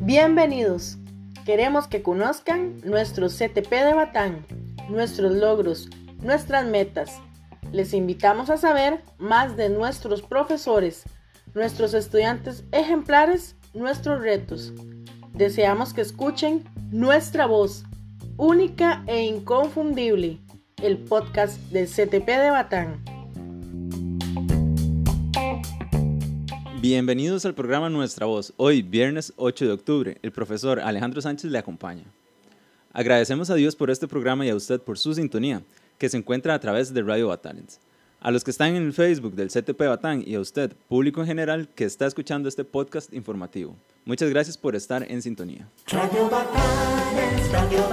Bienvenidos. Queremos que conozcan nuestro CTP de Batán, nuestros logros, nuestras metas. Les invitamos a saber más de nuestros profesores, nuestros estudiantes ejemplares, nuestros retos. Deseamos que escuchen nuestra voz, única e inconfundible, el podcast del CTP de Batán. Bienvenidos al programa Nuestra Voz. Hoy, viernes 8 de octubre, el profesor Alejandro Sánchez le acompaña. Agradecemos a Dios por este programa y a usted por su sintonía, que se encuentra a través de Radio Batalents. A los que están en el Facebook del CTP Batán y a usted, público en general, que está escuchando este podcast informativo. Muchas gracias por estar en sintonía. Radio Radio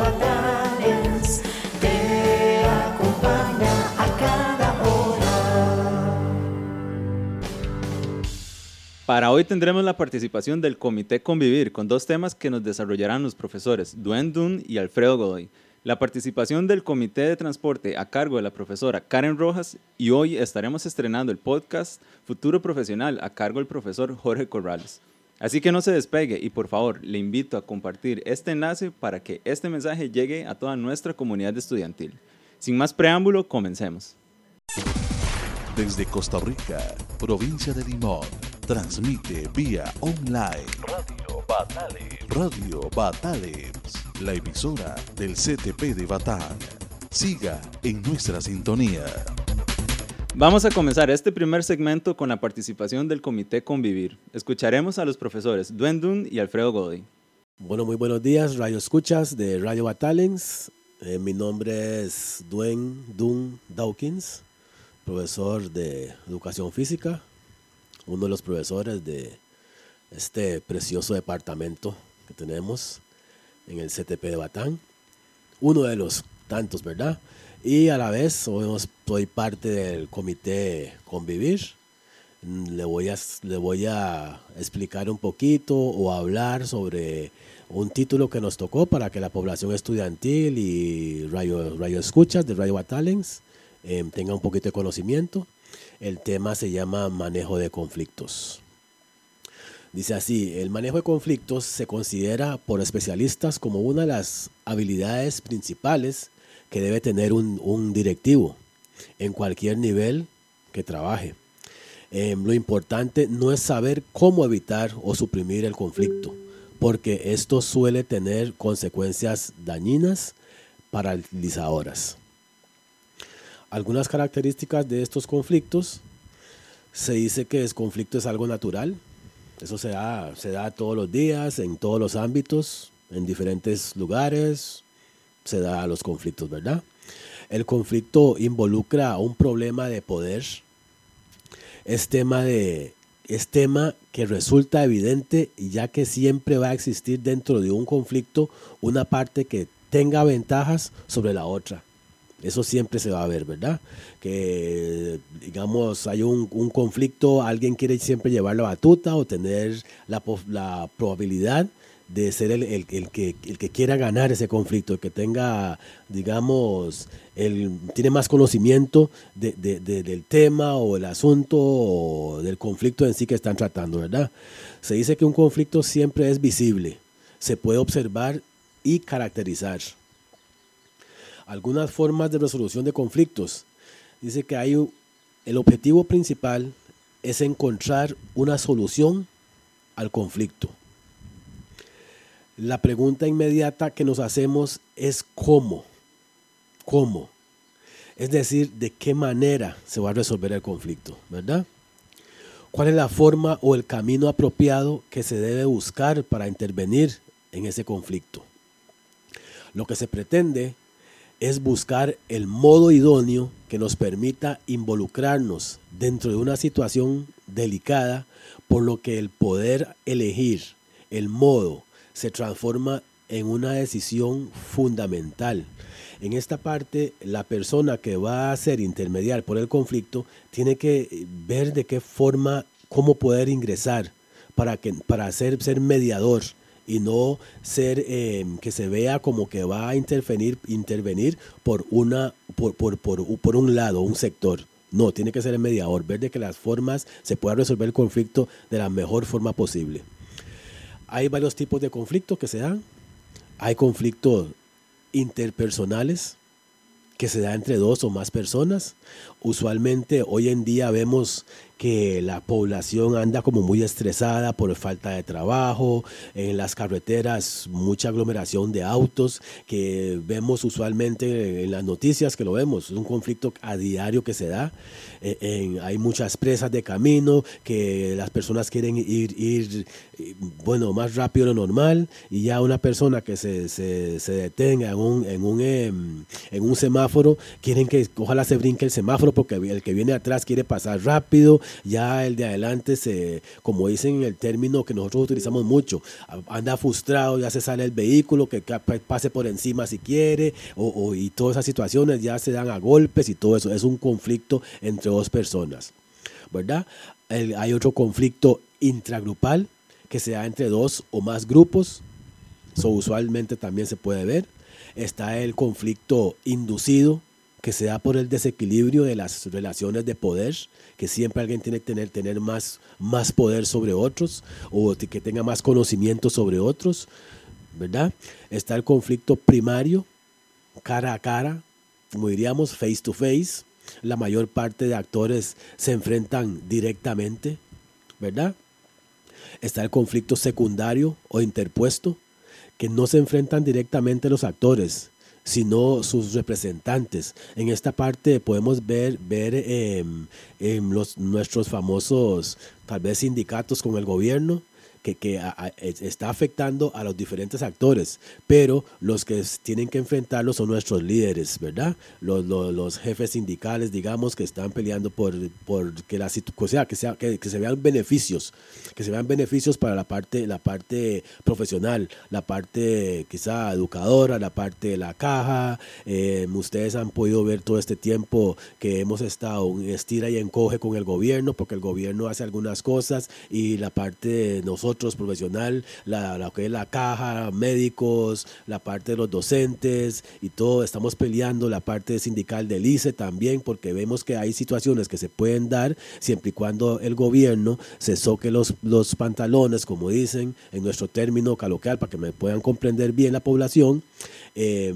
Para hoy tendremos la participación del Comité Convivir con dos temas que nos desarrollarán los profesores Duen Dun y Alfredo Godoy. La participación del Comité de Transporte a cargo de la profesora Karen Rojas y hoy estaremos estrenando el podcast Futuro Profesional a cargo del profesor Jorge Corrales. Así que no se despegue y por favor le invito a compartir este enlace para que este mensaje llegue a toda nuestra comunidad estudiantil. Sin más preámbulo, comencemos. Desde Costa Rica, provincia de Limón Transmite vía online. Radio Batales. Radio Batales, la emisora del CTP de Batán. Siga en nuestra sintonía. Vamos a comenzar este primer segmento con la participación del Comité Convivir. Escucharemos a los profesores Duen y Alfredo Godoy. Bueno, muy buenos días, Radio Escuchas de Radio Batalens. Eh, mi nombre es Duen Dun Dawkins, profesor de Educación Física uno de los profesores de este precioso departamento que tenemos en el CTP de Batán. Uno de los tantos, ¿verdad? Y a la vez soy parte del comité Convivir. Le voy, a, le voy a explicar un poquito o hablar sobre un título que nos tocó para que la población estudiantil y radio, radio escuchas de Radio Batalens eh, tenga un poquito de conocimiento. El tema se llama manejo de conflictos. Dice así, el manejo de conflictos se considera por especialistas como una de las habilidades principales que debe tener un, directivo en cualquier nivel que trabaje. Em, lo importante no es saber cómo evitar o suprimir el conflicto, porque esto suele tener consecuencias dañinas paralizadoras. Algunas características de estos conflictos. Se dice que el conflicto es algo natural. Eso se da, se da todos los días, en todos los ámbitos, en diferentes lugares. Se da los conflictos, ¿verdad? El conflicto involucra un problema de poder. Es tema, de, es tema que resulta evidente ya que siempre va a existir dentro de un conflicto una parte que tenga ventajas sobre la otra. Eso siempre se va a ver, ¿verdad? Que, digamos, hay un, conflicto, alguien quiere siempre llevar la batuta o tener la, la probabilidad de ser el, el, que, el que quiera ganar ese conflicto, el que tenga, digamos, el, tiene más conocimiento de, del tema o el asunto o del conflicto en sí que están tratando, ¿verdad? Se dice que un conflicto siempre es visible, se puede observar y caracterizar algunas formas de resolución de conflictos. Dice que hay el objetivo principal es encontrar una solución al conflicto. La pregunta inmediata que nos hacemos es cómo. ¿Cómo? Es decir, de qué manera se va a resolver el conflicto, ¿verdad? ¿Cuál es la forma o el camino apropiado que se debe buscar para intervenir en ese conflicto? Lo que se pretende es buscar el modo idóneo que nos permita involucrarnos dentro de una situación delicada, por lo que el poder elegir el modo se transforma en una decisión fundamental. En esta parte, la persona que va a ser intermediar por el conflicto tiene que ver de qué forma, cómo poder ingresar para, que, para ser, ser mediador y no ser em, que se vea como que va a intervenir, intervenir por, una, por, por, por, por un lado, un sector. No, tiene que ser el mediador, ver de que las formas se pueda resolver el conflicto de la mejor forma posible. Hay varios tipos de conflictos que se dan. Hay conflictos interpersonales que se dan entre dos o más personas. Usualmente hoy en día vemos que la población anda como muy estresada por falta de trabajo, en las carreteras mucha aglomeración de autos que vemos usualmente en las noticias que lo vemos, es un conflicto a diario que se da, eh, hay muchas presas de camino que las personas quieren ir, bueno, más rápido de lo normal y ya una persona que se, se, detenga en un, en, un, em, en un semáforo, quieren que ojalá se brinque el semáforo porque el que viene atrás quiere pasar rápido ya el de adelante se, como dicen en el término que nosotros utilizamos mucho, anda frustrado, ya se sale el vehículo, que pase por encima si quiere, o, y todas esas situaciones ya se dan a golpes y todo eso. Es un conflicto entre dos personas, ¿verdad? hay otro conflicto intragrupal que se da entre dos o más grupos, eso usualmente también se puede ver. Está el conflicto inducido, que se da por el desequilibrio de las relaciones de poder, que siempre alguien tiene que tener, tener más, más poder sobre otros o que tenga más conocimiento sobre otros, ¿verdad? Está el conflicto primario, cara a cara, como diríamos, face to face. La mayor parte de actores se enfrentan directamente, ¿verdad? Está el conflicto secundario o interpuesto, que no se enfrentan directamente los actores, sino sus representantes. En esta parte podemos ver, ver em, los, nuestros famosos, tal vez, sindicatos con el gobierno, que, está afectando a los diferentes actores, pero los que tienen que enfrentarlo son nuestros líderes, ¿verdad? Los, jefes sindicales, digamos, que están peleando por, por que, la, o sea, que, se vean beneficios, que se vean beneficios para la parte, la parte profesional, la parte quizá educadora, la parte de la caja. Eh, ustedes han podido ver todo este tiempo que hemos estado en estira y encoge con el gobierno, porque el gobierno hace algunas cosas y la parte de nosotros profesional, la, que es la caja, médicos, la parte de los docentes y todo. Estamos peleando la parte sindical del ICE también porque vemos que hay situaciones que se pueden dar siempre y cuando el gobierno se soque los, los pantalones, como dicen en nuestro término caloquial, para que me puedan comprender bien la población. Eh,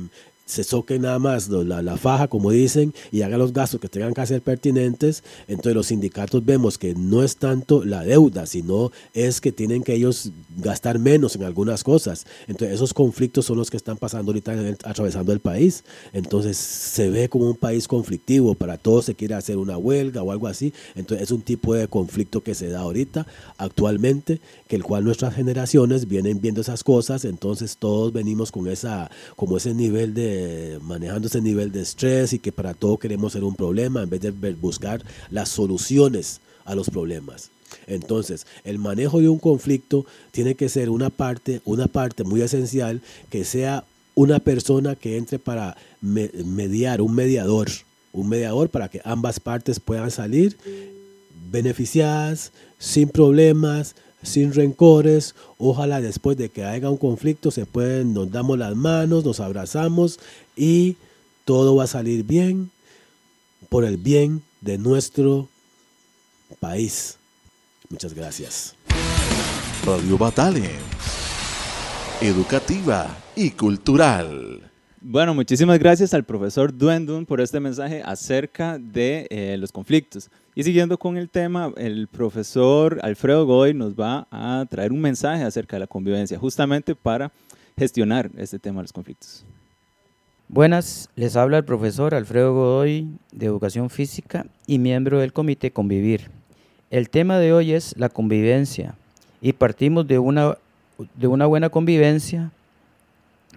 se soque nada más la, la, faja, como dicen, y haga los gastos que tengan que hacer pertinentes. Entonces los sindicatos vemos que no es tanto la deuda, sino es que tienen que ellos gastar menos en algunas cosas. Entonces esos conflictos son los que están pasando ahorita atravesando el país. Entonces se ve como un país conflictivo, para todos se quiere hacer una huelga o algo así. Entonces es un tipo de conflicto que se da ahorita, actualmente, que el cual nuestras generaciones vienen viendo esas cosas, entonces todos venimos con esa, como ese nivel de manejando ese nivel de estrés y que para todo queremos ser un problema en vez de buscar las soluciones a los problemas. Entonces, el manejo de un conflicto tiene que ser una parte, una parte muy esencial que sea una persona que entre para mediar, un mediador, un mediador para que ambas partes puedan salir beneficiadas, sin problemas, sin rencores. Ojalá después de que haya un conflicto se pueden, nos damos las manos, nos abrazamos y todo va a salir bien por el bien de nuestro país. Muchas gracias. Radio Batale, educativa y cultural. Bueno, muchísimas gracias al profesor Duendun por este mensaje acerca de eh, los conflictos. Y siguiendo con el tema, el profesor Alfredo Goy nos va a traer un mensaje acerca de la convivencia, justamente para gestionar este tema de los conflictos. Buenas, les habla el profesor Alfredo Godoy de Educación Física y miembro del Comité Convivir. El tema de hoy es la convivencia y partimos de una, de una buena convivencia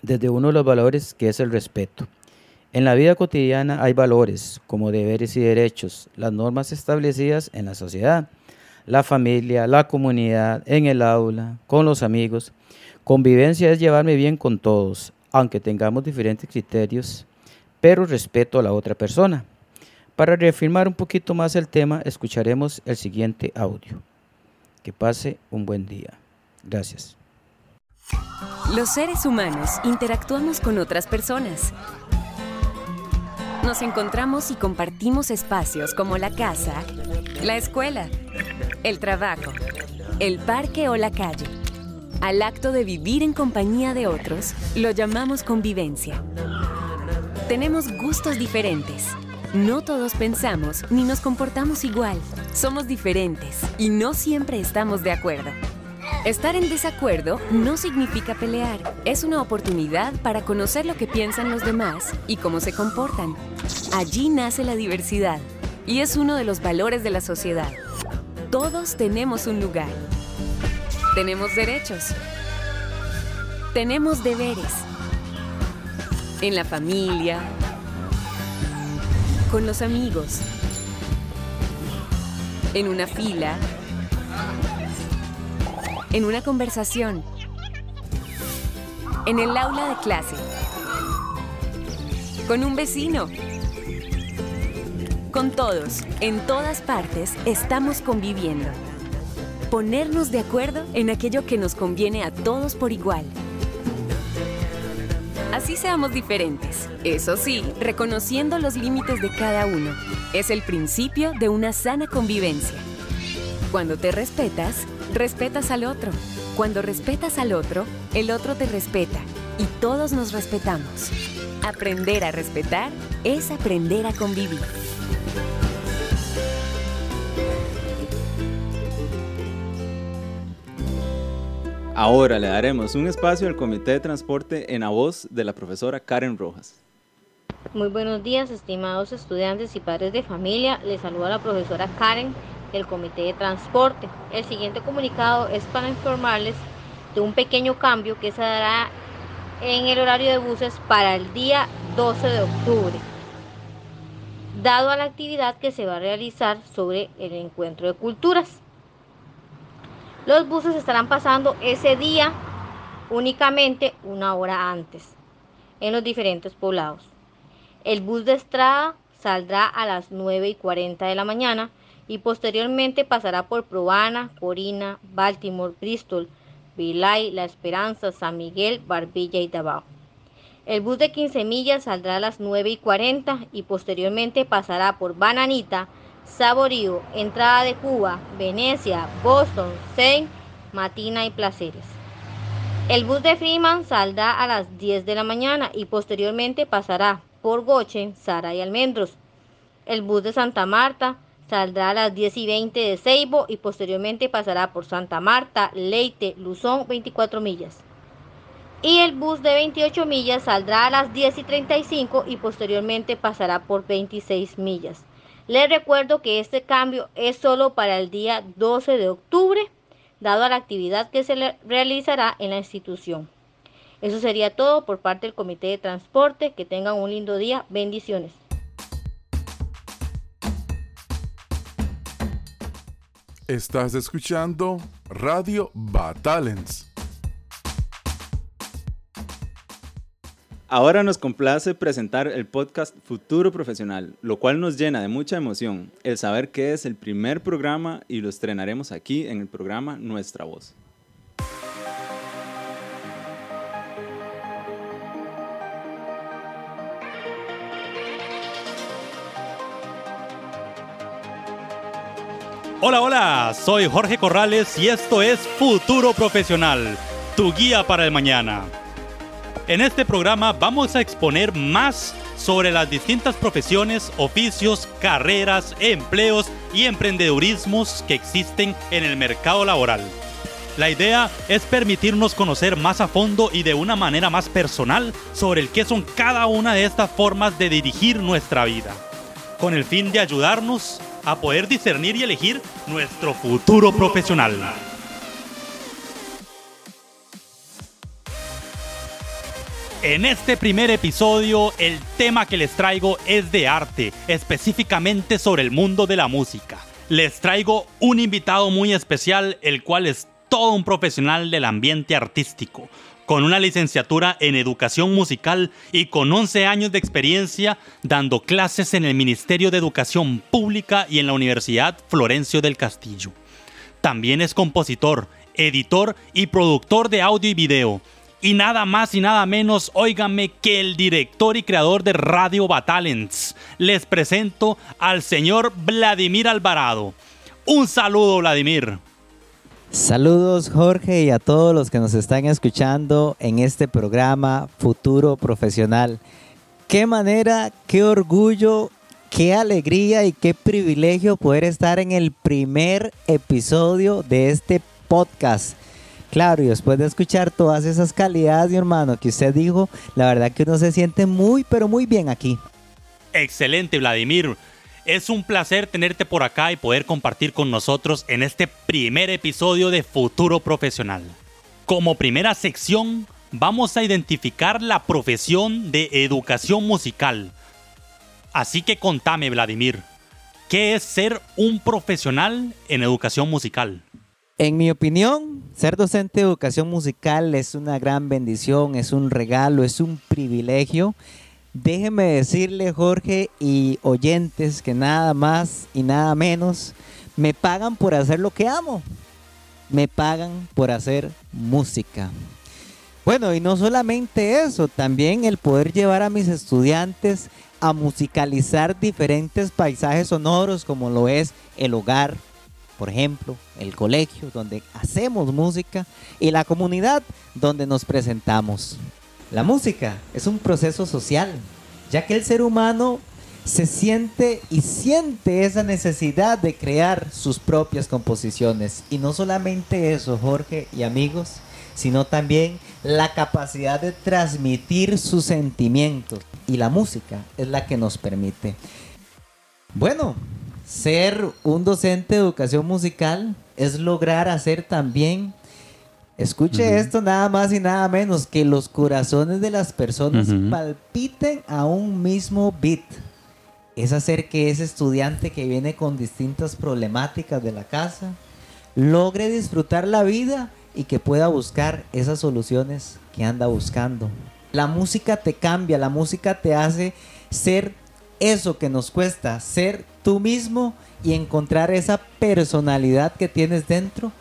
desde uno de los valores que es el respeto. En la vida cotidiana hay valores como deberes y derechos, las normas establecidas en la sociedad, la familia, la comunidad, en el aula, con los amigos. Convivencia es llevarme bien con todos, aunque tengamos diferentes criterios, pero respeto a la otra persona. Para reafirmar un poquito más el tema, escucharemos el siguiente audio. Que pase un buen día. Gracias. Los seres humanos interactuamos con otras personas. Nos encontramos y compartimos espacios como la casa, la escuela, el trabajo, el parque o la calle. Al acto de vivir en compañía de otros, lo llamamos convivencia. Tenemos gustos diferentes. No todos pensamos ni nos comportamos igual. Somos diferentes y no siempre estamos de acuerdo. Estar en desacuerdo no significa pelear, es una oportunidad para conocer lo que piensan los demás y cómo se comportan. Allí nace la diversidad y es uno de los valores de la sociedad. Todos tenemos un lugar. Tenemos derechos. Tenemos deberes. En la familia, con los amigos, en una fila, en una conversación, en el aula de clase, con un vecino, con todos, en todas partes, estamos conviviendo. Ponernos de acuerdo en aquello que nos conviene a todos por igual. Así seamos diferentes, eso sí, reconociendo los límites de cada uno. Es el principio de una sana convivencia. Cuando te respetas, respetas al otro. Cuando respetas al otro, el otro te respeta y todos nos respetamos. Aprender a respetar es aprender a convivir. Ahora le daremos un espacio al Comité de Transporte en la voz de la profesora Karen Rojas. Muy buenos días, estimados estudiantes y padres de familia. Les saluda la profesora Karen del Comité de Transporte. El siguiente comunicado es para informarles de un pequeño cambio que se dará en el horario de buses para el día 12 de octubre, dado a la actividad que se va a realizar sobre el encuentro de culturas. Los buses estarán pasando ese día únicamente una hora antes en los diferentes poblados. El bus de Estrada saldrá a las 9 y 40 de la mañana y posteriormente pasará por Probana, Corina, Baltimore, Bristol, Vilay, La Esperanza, San Miguel, Barbilla y Davao. El bus de 15 millas saldrá a las 9 y 40 y posteriormente pasará por Bananita, Saborío, Entrada de Cuba, Venecia, Boston, Saint, Matina y Placeres. El bus de Freeman saldrá a las 10 de la mañana y posteriormente pasará por Goche, Sara y Almendros. El bus de Santa Marta saldrá a las 10 y 20 de Ceibo y posteriormente pasará por Santa Marta, Leite, Luzón, 24 millas. Y el bus de 28 millas saldrá a las 10 y 35 y posteriormente pasará por 26 millas. Les recuerdo que este cambio es solo para el día 12 de octubre, dado a la actividad que se realizará en la institución. Eso sería todo por parte del Comité de Transporte. Que tengan un lindo día. Bendiciones. Estás escuchando Radio Batalens. Ahora nos complace presentar el podcast Futuro Profesional, lo cual nos llena de mucha emoción el saber que es el primer programa y lo estrenaremos aquí en el programa Nuestra Voz. Hola, hola, soy Jorge Corrales y esto es Futuro Profesional, tu guía para el mañana. En este programa vamos a exponer más sobre las distintas profesiones, oficios, carreras, empleos y emprendedurismos que existen en el mercado laboral. La idea es permitirnos conocer más a fondo y de una manera más personal sobre el qué son cada una de estas formas de dirigir nuestra vida, con el fin de ayudarnos a poder discernir y elegir nuestro futuro profesional. En este primer episodio, el tema que les traigo es de arte, específicamente sobre el mundo de la música. Les traigo un invitado muy especial, el cual es todo un profesional del ambiente artístico, con una licenciatura en educación musical y con 11 años de experiencia dando clases en el Ministerio de Educación Pública y en la Universidad Florencio del Castillo. También es compositor, editor y productor de audio y video y nada más y nada menos, óigame, que el director y creador de Radio Batalents. Les presento al señor Vladimir Alvarado. Un saludo, Vladimir. Saludos Jorge y a todos los que nos están escuchando en este programa Futuro Profesional. Qué manera, qué orgullo, qué alegría y qué privilegio poder estar en el primer episodio de este podcast. Claro, y después de escuchar todas esas calidades, mi hermano, que usted dijo, la verdad que uno se siente muy, pero muy bien aquí. Excelente, Vladimir. Es un placer tenerte por acá y poder compartir con nosotros en este primer episodio de Futuro Profesional. Como primera sección, vamos a identificar la profesión de educación musical. Así que contame, Vladimir, ¿qué es ser un profesional en educación musical? En mi opinión, ser docente de educación musical es una gran bendición, es un regalo, es un privilegio Déjeme decirle, Jorge y oyentes, que nada más y nada menos me pagan por hacer lo que amo. Me pagan por hacer música. Bueno, y no solamente eso, también el poder llevar a mis estudiantes a musicalizar diferentes paisajes sonoros como lo es el hogar, por ejemplo, el colegio donde hacemos música y la comunidad donde nos presentamos. La música es un proceso social, ya que el ser humano se siente y siente esa necesidad de crear sus propias composiciones. Y no solamente eso, Jorge y amigos, sino también la capacidad de transmitir sus sentimientos. Y la música es la que nos permite. Bueno, ser un docente de educación musical es lograr hacer también Escuche esto nada más y nada menos que los corazones de las personas palpiten a un mismo beat. Es hacer que ese estudiante que viene con distintas problemáticas de la casa logre disfrutar la vida y que pueda buscar esas soluciones que anda buscando. La música te cambia, la música te hace ser eso que nos cuesta, ser tú mismo y encontrar esa personalidad que tienes dentro,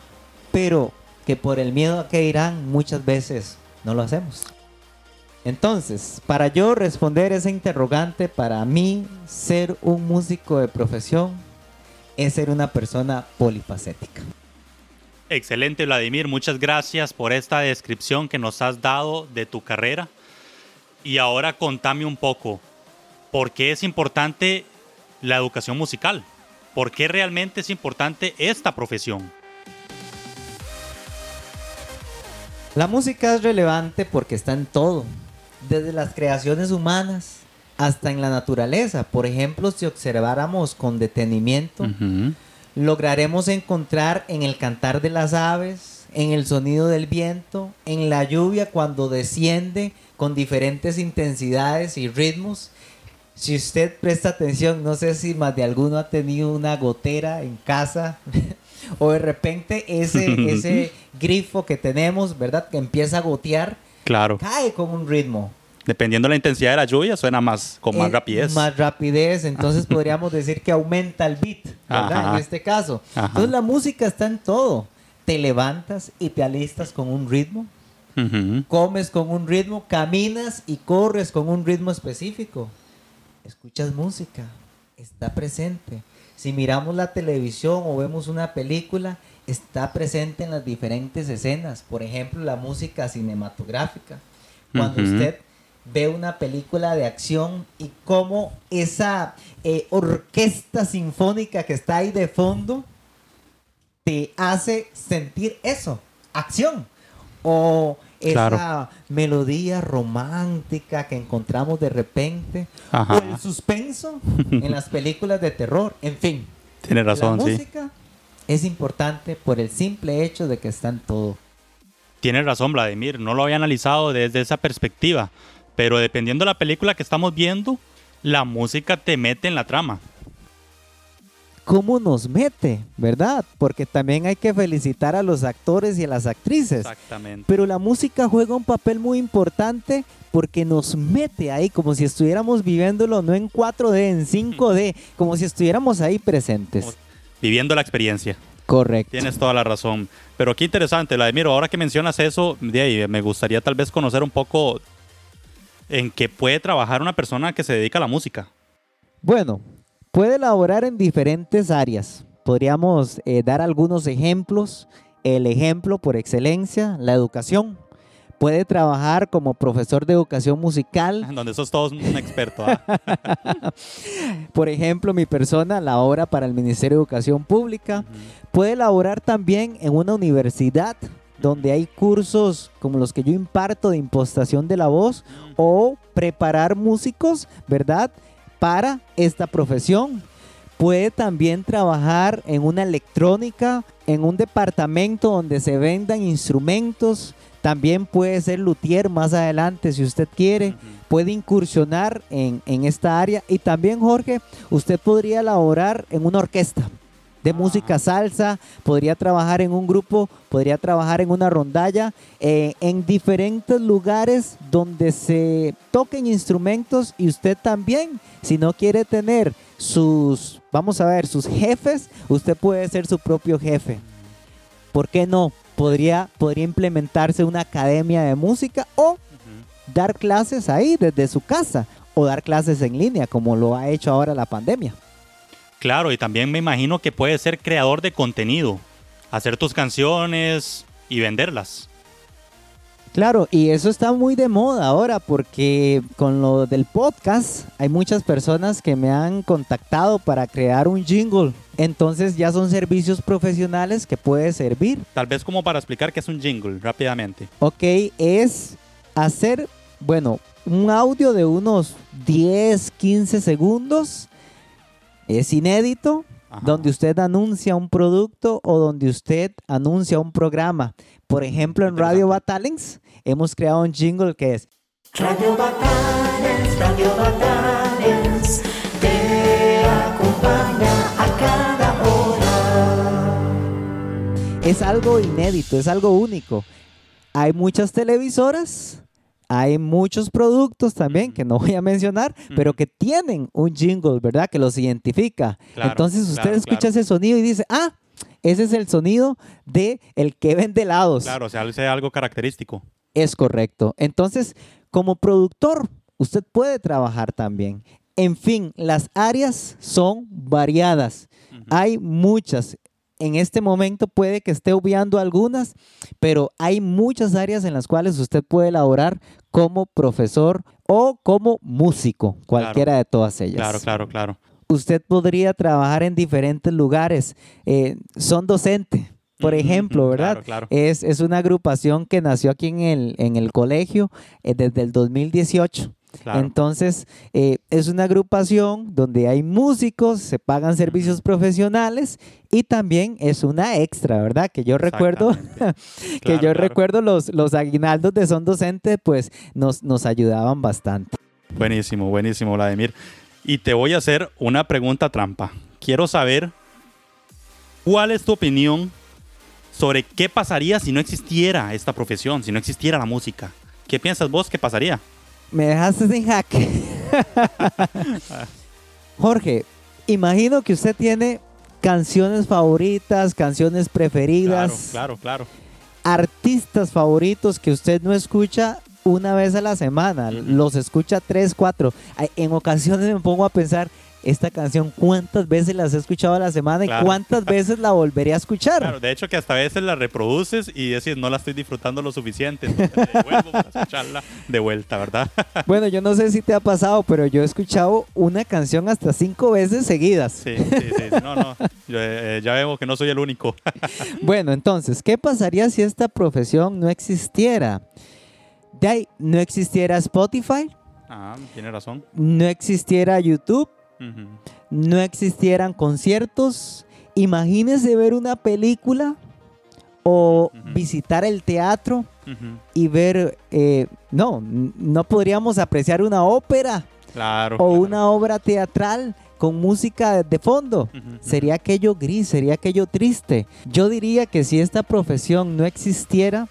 pero que por el miedo a que irán muchas veces no lo hacemos. Entonces, para yo responder esa interrogante, para mí ser un músico de profesión es ser una persona polifacética. Excelente, Vladimir. Muchas gracias por esta descripción que nos has dado de tu carrera. Y ahora contame un poco, ¿por qué es importante la educación musical? ¿Por qué realmente es importante esta profesión? La música es relevante porque está en todo, desde las creaciones humanas hasta en la naturaleza. Por ejemplo, si observáramos con detenimiento, lograremos encontrar en el cantar de las aves, en el sonido del viento, en la lluvia cuando desciende con diferentes intensidades y ritmos. Si usted presta atención, no sé si más de alguno ha tenido una gotera en casa o de repente ese, ese grifo que tenemos, ¿verdad? Que empieza a gotear, claro. cae con un ritmo. Dependiendo de la intensidad de la lluvia, suena más con más eh, rapidez. Más rapidez, entonces podríamos decir que aumenta el beat, ¿verdad? En este caso. Entonces la música está en todo. Te levantas y te alistas con un ritmo. Comes con un ritmo, caminas y corres con un ritmo específico. Escuchas música, está presente. Si miramos la televisión o vemos una película, está presente en las diferentes escenas. Por ejemplo, la música cinematográfica. Cuando usted ve una película de acción y cómo esa eh, orquesta sinfónica que está ahí de fondo te hace sentir eso, acción. O esa melodía romántica que encontramos de repente, o el suspenso en las películas de terror, en fin. Tiene razón, la música es importante por el simple hecho de que está en todo. Tiene razón, Vladimir, no lo había analizado desde esa perspectiva, pero dependiendo de la película que estamos viendo, la música te mete en la trama cómo nos mete, ¿verdad? Porque también hay que felicitar a los actores y a las actrices. Exactamente. Pero la música juega un papel muy importante porque nos mete ahí como si estuviéramos viviéndolo no en 4D, en 5D, como si estuviéramos ahí presentes. viviendo la experiencia. Correcto. Tienes toda la razón. Pero qué interesante, Vladimiro, ahora que mencionas eso, de ahí, me gustaría tal vez conocer un poco en qué puede trabajar una persona que se dedica a la música. Bueno, puede elaborar en diferentes áreas. Podríamos eh, dar algunos ejemplos. El ejemplo por excelencia, la educación. Puede trabajar como profesor de educación musical. Donde sos todos un experto. ¿ah? Por ejemplo, mi persona la obra para el Ministerio de Educación Pública. Puede elaborar también en una universidad donde hay cursos como los que yo imparto de impostación de la voz o preparar músicos, ¿verdad? Para esta profesión. Puede también trabajar en una electrónica, en un departamento donde se vendan instrumentos. También puede ser luthier más adelante si usted quiere. Puede incursionar en, en esta área. Y también, Jorge, usted podría elaborar en una orquesta de música salsa, podría trabajar en un grupo, podría trabajar en una rondalla, eh, en diferentes lugares donde se toquen instrumentos y usted también, si no quiere tener sus, vamos a ver, sus jefes, usted puede ser su propio jefe. ¿Por qué no? Podría, podría implementarse una academia de música o dar clases ahí desde su casa o dar clases en línea como lo ha hecho ahora la pandemia. Claro, y también me imagino que puedes ser creador de contenido, hacer tus canciones y venderlas. Claro, y eso está muy de moda ahora porque con lo del podcast hay muchas personas que me han contactado para crear un jingle. Entonces ya son servicios profesionales que puede servir. Tal vez como para explicar qué es un jingle rápidamente. Ok, es hacer, bueno, un audio de unos 10, 15 segundos es inédito, donde usted anuncia un producto o donde usted anuncia un programa. Por ejemplo, en Radio Batalens hemos creado un jingle que es Radio Batalens, Radio Batalens, te acompaña a cada hora. Es algo inédito, es algo único. Hay muchas televisoras hay muchos productos también que no voy a mencionar, pero que tienen un jingle, ¿verdad? Que los identifica. Entonces usted escucha ese sonido y dice, ah, ese es el sonido de el que vende helados. Claro, o sea, es algo característico. Es correcto. Entonces, como productor, usted puede trabajar también. En fin, las áreas son variadas. Hay muchas en este momento puede que esté obviando algunas, pero hay muchas áreas en las cuales usted puede elaborar como profesor o como músico, cualquiera de todas ellas. Claro, claro, claro. Usted podría trabajar en diferentes lugares. Eh, son docente, por ejemplo, ¿verdad? Claro, Es, es, una agrupación que nació aquí en el, en el colegio eh, desde el 2018. Entonces, eh, es una agrupación donde hay músicos, se pagan servicios profesionales y también es una extra, ¿verdad? Que yo recuerdo, que yo recuerdo los, los aguinaldos de Son Docente, pues nos, nos ayudaban bastante. Buenísimo, buenísimo, Vladimir. Y te voy a hacer una pregunta trampa. Quiero saber cuál es tu opinión sobre qué pasaría si no existiera esta profesión, si no existiera la música. ¿Qué piensas vos que pasaría? Me dejaste sin jaque. Jorge, imagino que usted tiene canciones favoritas, canciones preferidas. Claro, claro, claro. Artistas favoritos que usted no escucha una vez a la semana, los escucha tres, cuatro. En ocasiones me pongo a pensar, esta canción cuántas veces las he escuchado a la semana y cuántas veces la volveré a escuchar. Claro, de hecho que hasta a veces la reproduces y decís no la estoy disfrutando lo suficiente, vuelvo para escucharla de vuelta, ¿verdad? bueno, yo no sé si te ha pasado, pero yo he escuchado una canción hasta cinco veces seguidas. Sí, sí, sí, no, no, eh, ya vemos que no soy el único. bueno, entonces, ¿qué pasaría si esta profesión no existiera? De ahí, no existiera Spotify. Ah, tiene razón. No existiera YouTube no existieran conciertos, imagínese ver una película o visitar el teatro y ver, eh, no, no podríamos apreciar una ópera o una obra teatral con música de fondo. Sería aquello gris, sería aquello triste. Yo diría que si esta profesión no existiera,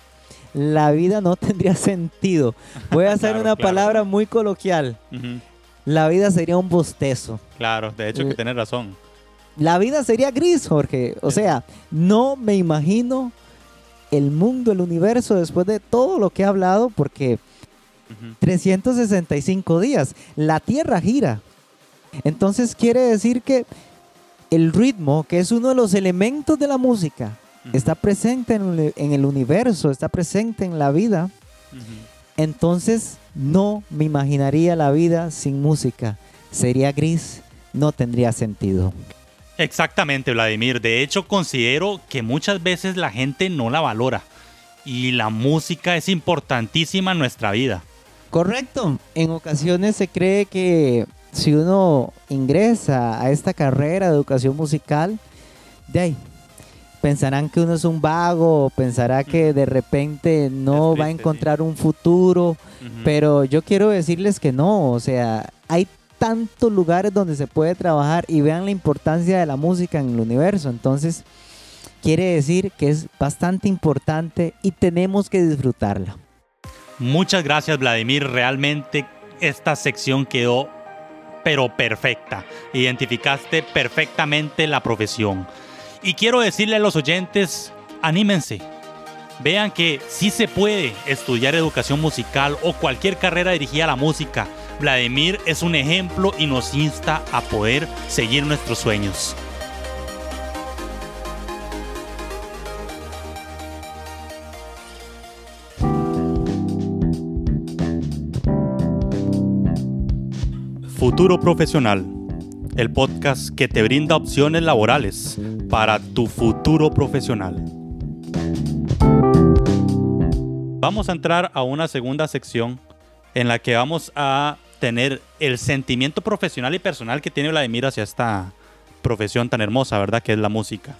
la vida no tendría sentido. Voy a hacer una palabra muy coloquial la vida sería un bostezo. Claro, de hecho que tienes razón. la vida sería gris, Jorge. O sea, no me imagino el mundo, el universo después de todo lo que he hablado, porque 365 días, la Tierra gira. Entonces quiere decir que el ritmo, que es uno de los elementos de la música, está presente en el, en el universo, está presente en la vida. Entonces no me imaginaría la vida sin música. Sería gris, no tendría sentido. Exactamente, Vladimir. De hecho, considero que muchas veces la gente no la valora. Y la música es importantísima en nuestra vida. Correcto. En ocasiones se cree que si uno ingresa a esta carrera de educación musical, de ahí pensarán que uno es un vago, pensará que de repente no va a encontrar un futuro, pero yo quiero decirles que no, o sea, hay tantos lugares donde se puede trabajar y vean la importancia de la música en el universo, entonces quiere decir que es bastante importante y tenemos que disfrutarla. Muchas gracias Vladimir, realmente esta sección quedó pero perfecta. Identificaste perfectamente la profesión. Y quiero decirle a los oyentes, anímense. Vean que sí se puede estudiar educación musical o cualquier carrera dirigida a la música. Vladimir es un ejemplo y nos insta a poder seguir nuestros sueños. Futuro Profesional, el podcast que te brinda opciones laborales para tu futuro profesional. Vamos a entrar a una segunda sección en la que vamos a tener el sentimiento profesional y personal que tiene Vladimir hacia esta profesión tan hermosa, ¿verdad? Que es la música.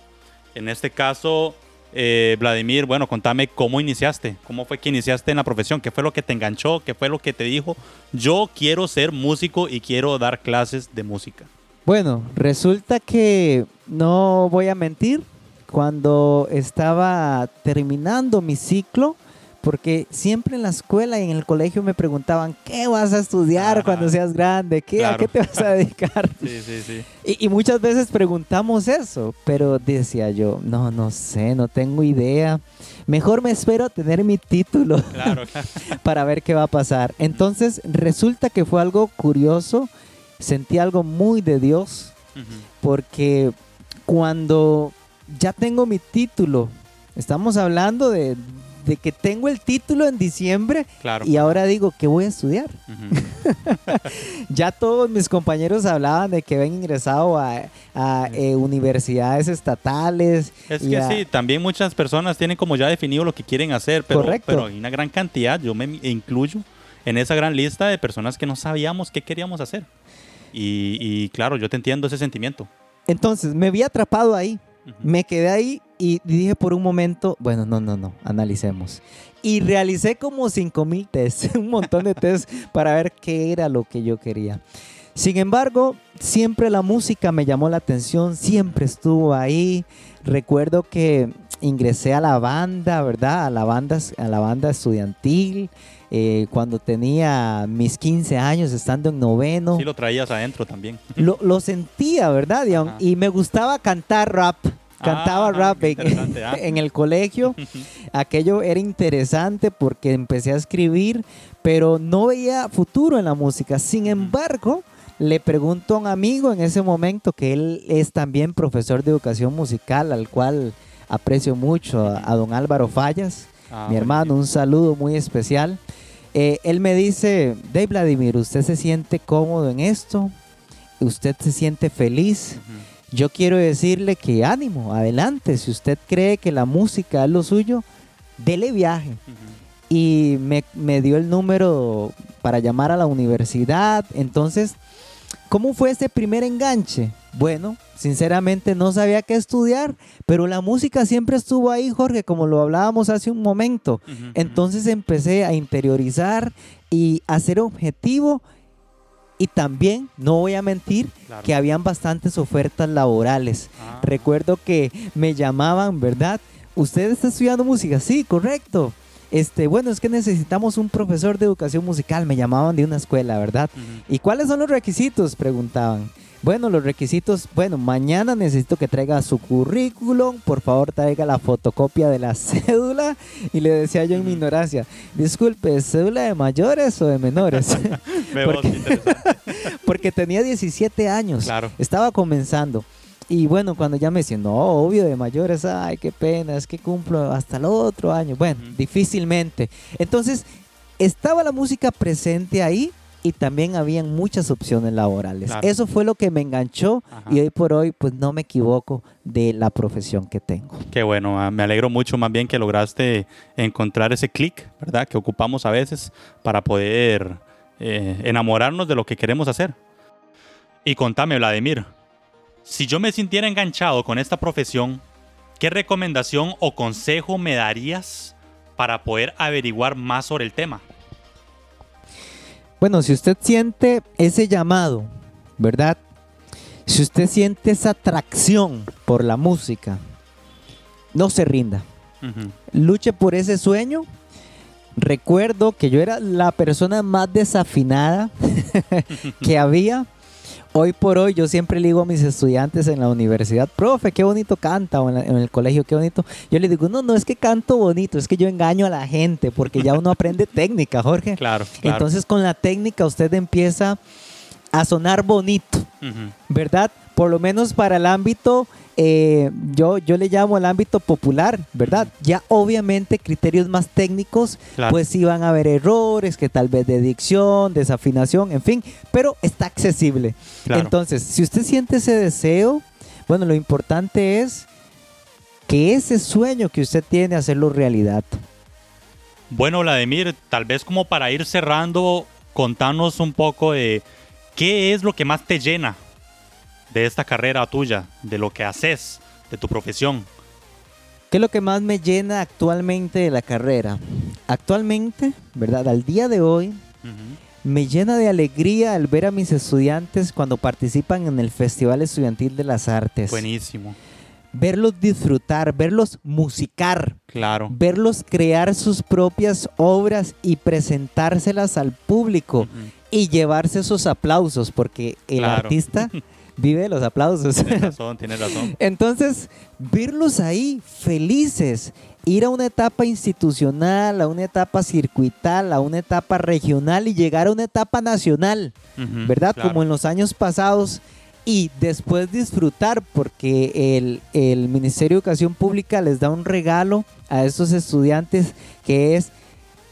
En este caso, eh, Vladimir, bueno, contame cómo iniciaste, cómo fue que iniciaste en la profesión, qué fue lo que te enganchó, qué fue lo que te dijo, yo quiero ser músico y quiero dar clases de música. Bueno, resulta que no voy a mentir, cuando estaba terminando mi ciclo, porque siempre en la escuela y en el colegio me preguntaban, ¿qué vas a estudiar cuando seas grande? ¿Qué, ¿A qué te vas a dedicar? Sí, sí, sí. Y, y, muchas veces preguntamos eso, pero decía yo, no, no sé, no tengo idea. Mejor me espero a tener mi título Claro, claro. para ver qué va a pasar. Entonces resulta que fue algo curioso, sentí algo muy de Dios, porque cuando ya tengo mi título, estamos hablando de, de que tengo el título en diciembre Claro. y ahora digo, ¿qué voy a estudiar? Ya todos mis compañeros hablaban de que habían ingresado a, a, eh, universidades estatales. Es que a- sí, también muchas personas tienen como ya definido lo que quieren hacer, pero, Correcto. pero hay una gran cantidad, yo me incluyo en esa gran lista de personas que no sabíamos qué queríamos hacer. Y, y claro, yo te entiendo ese sentimiento. Entonces me vi atrapado ahí. Me quedé ahí y dije por un momento, bueno, no, no, no, analicemos. Y realicé como 5000 tests, un montón de tests para ver qué era lo que yo quería. Sin embargo, siempre la música me llamó la atención, siempre estuvo ahí. Recuerdo que ingresé a la banda, ¿verdad? A la banda, a la banda estudiantil. Eh, cuando tenía mis 15 años, estando en noveno. Sí lo traías adentro también. Lo, lo sentía, ¿verdad? Y, me gustaba cantar rap. Cantaba Ah, rap qué en, ah. en el colegio. Aquello era interesante porque empecé a escribir, pero no veía futuro en la música. Sin embargo, le pregunto a un amigo en ese momento que él es también profesor de educación musical, al cual aprecio mucho, a, a don Álvaro Fallas, Ah, mi hermano, un saludo muy especial. Eh, él me dice, Dave Vladimir, ¿usted se siente cómodo en esto? ¿Usted se siente feliz? Yo quiero decirle que ánimo, adelante. Si usted cree que la música es lo suyo, dele viaje. Y me, me dio el número para llamar a la universidad. Entonces, ¿cómo fue ese primer enganche? Bueno, sinceramente no sabía qué estudiar, pero la música siempre estuvo ahí, Jorge, como lo hablábamos hace un momento. Entonces empecé a interiorizar y a ser objetivo y también, no voy a mentir, Claro. que habían bastantes ofertas laborales. Ah. Recuerdo que me llamaban, ¿verdad? ¿Usted está estudiando música? Sí, correcto. Este, bueno, es que necesitamos un profesor de educación musical. Me llamaban de una escuela, ¿verdad? ¿Y cuáles son los requisitos? Preguntaban. Bueno, los requisitos, bueno, mañana necesito que traiga su currículum, por favor traiga la fotocopia de la cédula y le decía yo en mi ignorancia, disculpe, ¿cédula de mayores o de menores? Veo, Porque-. Porque tenía 17 años, Claro. estaba comenzando. Y bueno, cuando ya me decían, no, obvio, de mayores, ay, qué pena, es que cumplo hasta el otro año. Bueno, difícilmente. Entonces, estaba la música presente ahí y también habían muchas opciones laborales. Claro. Eso fue lo que me enganchó Ajá. y hoy por hoy, pues no me equivoco de la profesión que tengo. Qué bueno, ah, me alegro mucho más bien que lograste encontrar ese clic, ¿verdad? Que ocupamos a veces para poder eh, enamorarnos de lo que queremos hacer. Y contame, Vladimir, si yo me sintiera enganchado con esta profesión, ¿qué recomendación o consejo me darías para poder averiguar más sobre el tema? Bueno, si usted siente ese llamado, ¿verdad? Si usted siente esa atracción por la música, no se rinda. Luche por ese sueño. Recuerdo que yo era la persona más desafinada que había. Hoy por hoy yo siempre le digo a mis estudiantes en la universidad, profe, qué bonito canta, o en, la- en el colegio, qué bonito. Yo les digo, no, no es que canto bonito, es que yo engaño a la gente, porque ya uno aprende técnica, Jorge. Claro, claro. Entonces con la técnica usted empieza a sonar bonito. ¿verdad? Por lo menos para el ámbito, eh, yo, yo le llamo el ámbito popular, ¿verdad? Ya obviamente criterios más técnicos, Claro. pues sí van a haber errores, que tal vez de dicción, desafinación, en fin, pero está accesible. Claro. Entonces, si usted siente ese deseo, bueno, lo importante es que ese sueño que usted tiene, hacerlo realidad. Bueno, Vladimir, tal vez como para ir cerrando, contanos un poco de qué es lo que más te llena de esta carrera tuya, de lo que haces, de tu profesión. ¿Qué es lo que más me llena actualmente de la carrera? Actualmente, ¿verdad? Al día de hoy. Me llena de alegría el ver a mis estudiantes cuando participan en el Festival Estudiantil de las Artes. Buenísimo, Verlos disfrutar, verlos musicar, claro. verlos crear sus propias obras y presentárselas al público y llevarse esos aplausos, porque el Claro. artista vive los aplausos. Tienes razón, tienes razón. Entonces, verlos ahí felices, ir a una etapa institucional, a una etapa circuital, a una etapa regional y llegar a una etapa nacional, ¿verdad? claro. Como en los años pasados. Y después disfrutar, porque el, el Ministerio de Educación Pública les da un regalo a estos estudiantes que es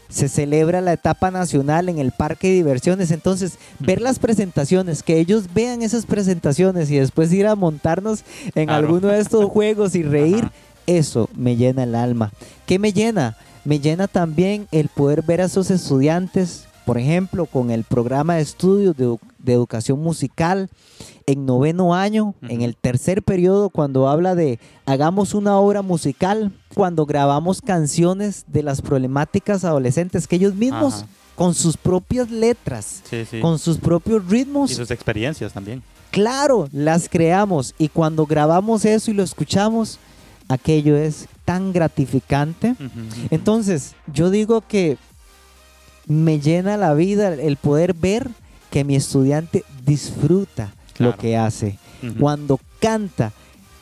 se celebra la etapa nacional en el parque de diversiones. Entonces, ver las presentaciones, que ellos vean esas presentaciones y después ir a montarnos en Claro. alguno de estos juegos y reír, Ajá. eso me llena el alma. ¿Qué me llena? Me llena también el poder ver a esos estudiantes, por ejemplo, con el programa de estudios de, edu- de educación musical en noveno año, en el tercer periodo, cuando habla de hagamos una obra musical, cuando grabamos canciones de las problemáticas adolescentes que ellos mismos, Ajá. con sus propias letras, Sí, sí. con sus propios ritmos, Y sus experiencias también. Claro, las creamos y cuando grabamos eso y lo escuchamos, aquello es tan gratificante. Entonces, yo digo que me llena la vida el poder ver que mi estudiante disfruta Claro. lo que hace. Cuando canta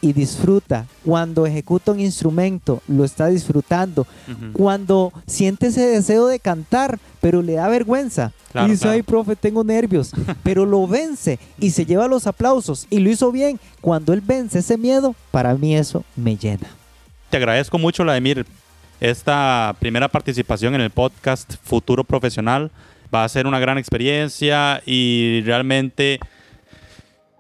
y disfruta, cuando ejecuta un instrumento, lo está disfrutando. Cuando siente ese deseo de cantar, pero le da vergüenza. Claro, y dice, claro. ay, profe, tengo nervios. pero lo vence y se lleva los aplausos y lo hizo bien. Cuando él vence ese miedo, para mí eso me llena. Te agradezco mucho, Vladimir, esta primera participación en el podcast Futuro Profesional. Va a ser una gran experiencia y realmente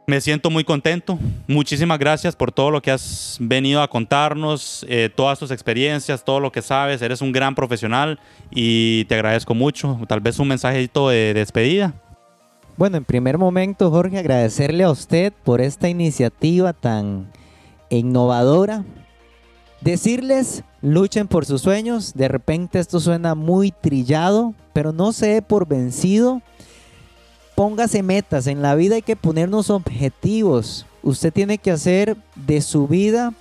me siento muy contento. Muchísimas gracias por todo lo que has venido a contarnos, eh, todas tus experiencias, todo lo que sabes. Eres un gran profesional y te agradezco mucho. Tal vez un mensajito de despedida. Bueno, en primer momento, Jorge, agradecerle a usted por esta iniciativa tan innovadora. Decirles, luchen por sus sueños. De repente esto suena muy trillado, pero no se dé por vencido. Póngase metas. En la vida hay que ponernos objetivos. Usted tiene que hacer de su vida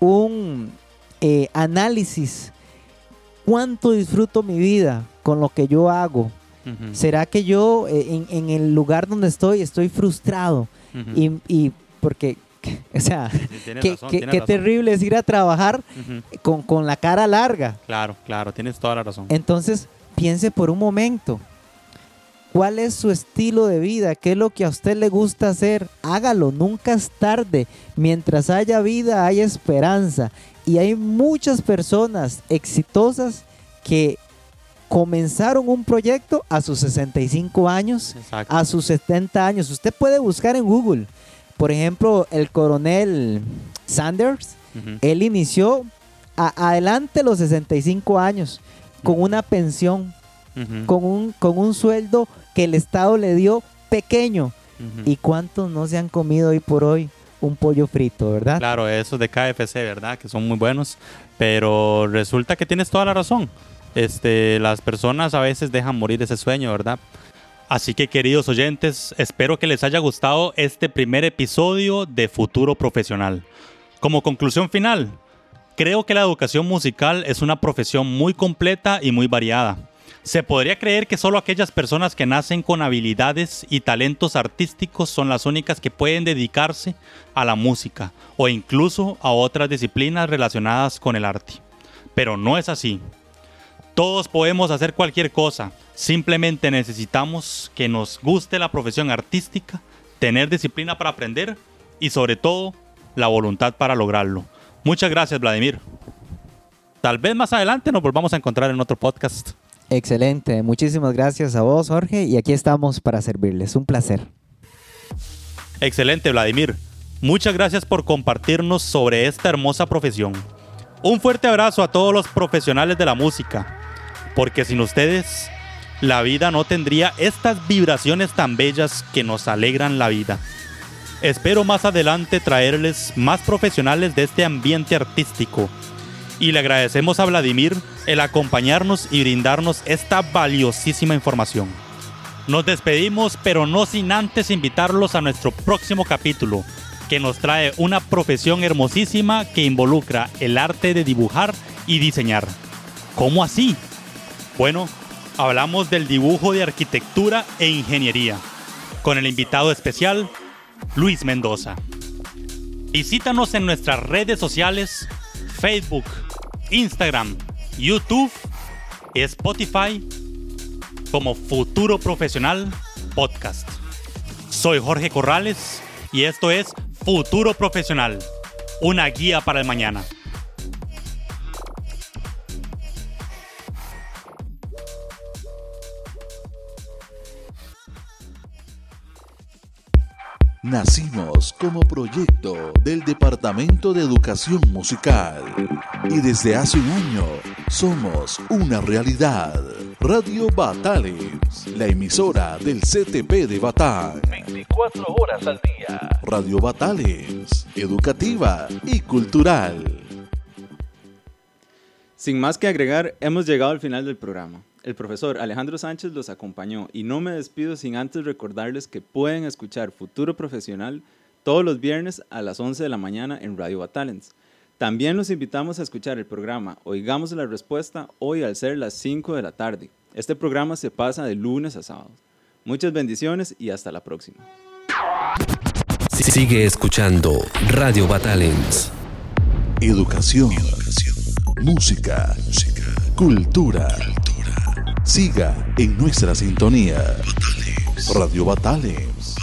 un eh, análisis. ¿Cuánto disfruto mi vida con lo que yo hago? ¿Será que yo eh, en, en el lugar donde estoy estoy frustrado? Y porque, o sea, qué, razón, qué- tienes qué razón. terrible es ir a trabajar con, con la cara larga. Claro, claro, tienes toda la razón. Entonces, piense por un momento. ¿Cuál es su estilo de vida? ¿Qué es lo que a usted le gusta hacer? Hágalo, nunca es tarde. Mientras haya vida, hay esperanza. Y hay muchas personas exitosas que comenzaron un proyecto a sus 65 años, Exacto. a sus 70 años. Usted puede buscar en Google. Por ejemplo, el coronel Sanders, él inició a- adelante los 65 años con una pensión, con un, con un sueldo que el Estado le dio pequeño. ¿Y cuántos no se han comido hoy por hoy un pollo frito, verdad? Claro, esos de KFC, ¿verdad? Que son muy buenos. Pero resulta que tienes toda la razón. Este, las personas a veces dejan morir ese sueño, ¿verdad? Así que queridos oyentes, espero que les haya gustado este primer episodio de Futuro Profesional. Como conclusión final, creo que la educación musical es una profesión muy completa y muy variada. Se podría creer que solo aquellas personas que nacen con habilidades y talentos artísticos son las únicas que pueden dedicarse a la música o incluso a otras disciplinas relacionadas con el arte. Pero no es así. Todos podemos hacer cualquier cosa, simplemente necesitamos que nos guste la profesión artística, tener disciplina para aprender y sobre todo la voluntad para lograrlo. Muchas gracias Vladimir. Tal vez más adelante nos volvamos a encontrar en otro podcast. Excelente, muchísimas gracias a vos, Jorge, y aquí estamos para servirles. Un placer. Excelente, Vladimir. Muchas gracias por compartirnos sobre esta hermosa profesión. Un fuerte abrazo a todos los profesionales de la música, porque sin ustedes, la vida no tendría estas vibraciones tan bellas que nos alegran la vida. Espero más adelante traerles más profesionales de este ambiente artístico. Y le agradecemos a Vladimir el acompañarnos y brindarnos esta valiosísima información. Nos despedimos, pero no sin antes invitarlos a nuestro próximo capítulo, que nos trae una profesión hermosísima que involucra el arte de dibujar y diseñar. ¿Cómo así? Bueno, hablamos del dibujo de arquitectura e ingeniería, con el invitado especial, Luis Mendoza. Visítanos en nuestras redes sociales, Facebook, Instagram, YouTube, Spotify, como Futuro Profesional Podcast. Soy Jorge Corrales y esto es Futuro Profesional, una guía para el mañana. Nacimos como proyecto del Departamento de Educación Musical y desde hace un año somos una realidad. Radio Batales, la emisora del CTP de Batán. 24 horas al día. Radio Batales, educativa y cultural. Sin más que agregar, hemos llegado al final del programa. El profesor Alejandro Sánchez los acompañó y no me despido sin antes recordarles que pueden escuchar Futuro Profesional todos los viernes a las 11 de la mañana en Radio Batalents. También los invitamos a escuchar el programa Oigamos la Respuesta hoy al ser las 5 de la tarde. Este programa se pasa de lunes a sábado. Muchas bendiciones y hasta la próxima. Sigue escuchando Radio Batalens. Educación, música, cultura. Siga en nuestra sintonía. Radio Batales.